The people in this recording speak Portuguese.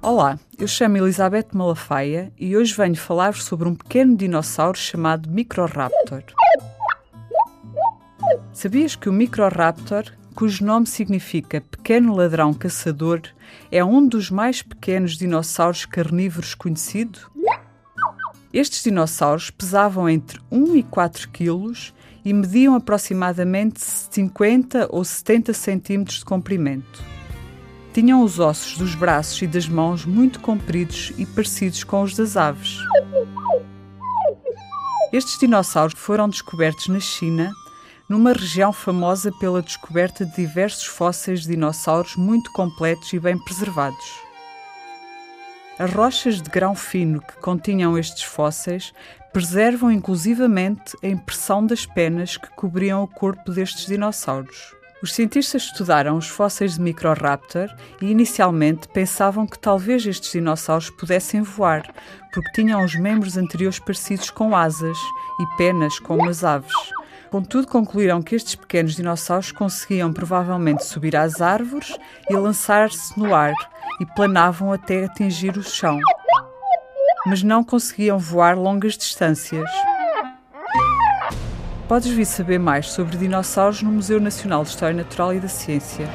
Olá, eu chamo Elizabeth Malafaia e hoje venho falar-vos sobre um pequeno dinossauro chamado Microraptor. Sabias que o Microraptor, cujo nome significa pequeno ladrão caçador, é um dos mais pequenos dinossauros carnívoros conhecido? Estes dinossauros pesavam entre 1 e 4 quilos e mediam aproximadamente 50 ou 70 centímetros de comprimento. Tinham os ossos dos braços e das mãos muito compridos e parecidos com os das aves. Estes dinossauros foram descobertos na China, numa região famosa pela descoberta de diversos fósseis de dinossauros muito completos e bem preservados. As rochas de grão fino que continham estes fósseis preservam inclusivamente a impressão das penas que cobriam o corpo destes dinossauros. Os cientistas estudaram os fósseis de Microraptor e inicialmente pensavam que talvez estes dinossauros pudessem voar, porque tinham os membros anteriores parecidos com asas e penas como as aves. Contudo, concluíram que estes pequenos dinossauros conseguiam provavelmente subir às árvores e lançar-se no ar e planavam até atingir o chão. Mas não conseguiam voar longas distâncias. Podes vir saber mais sobre dinossauros no Museu Nacional de História Natural e da Ciência.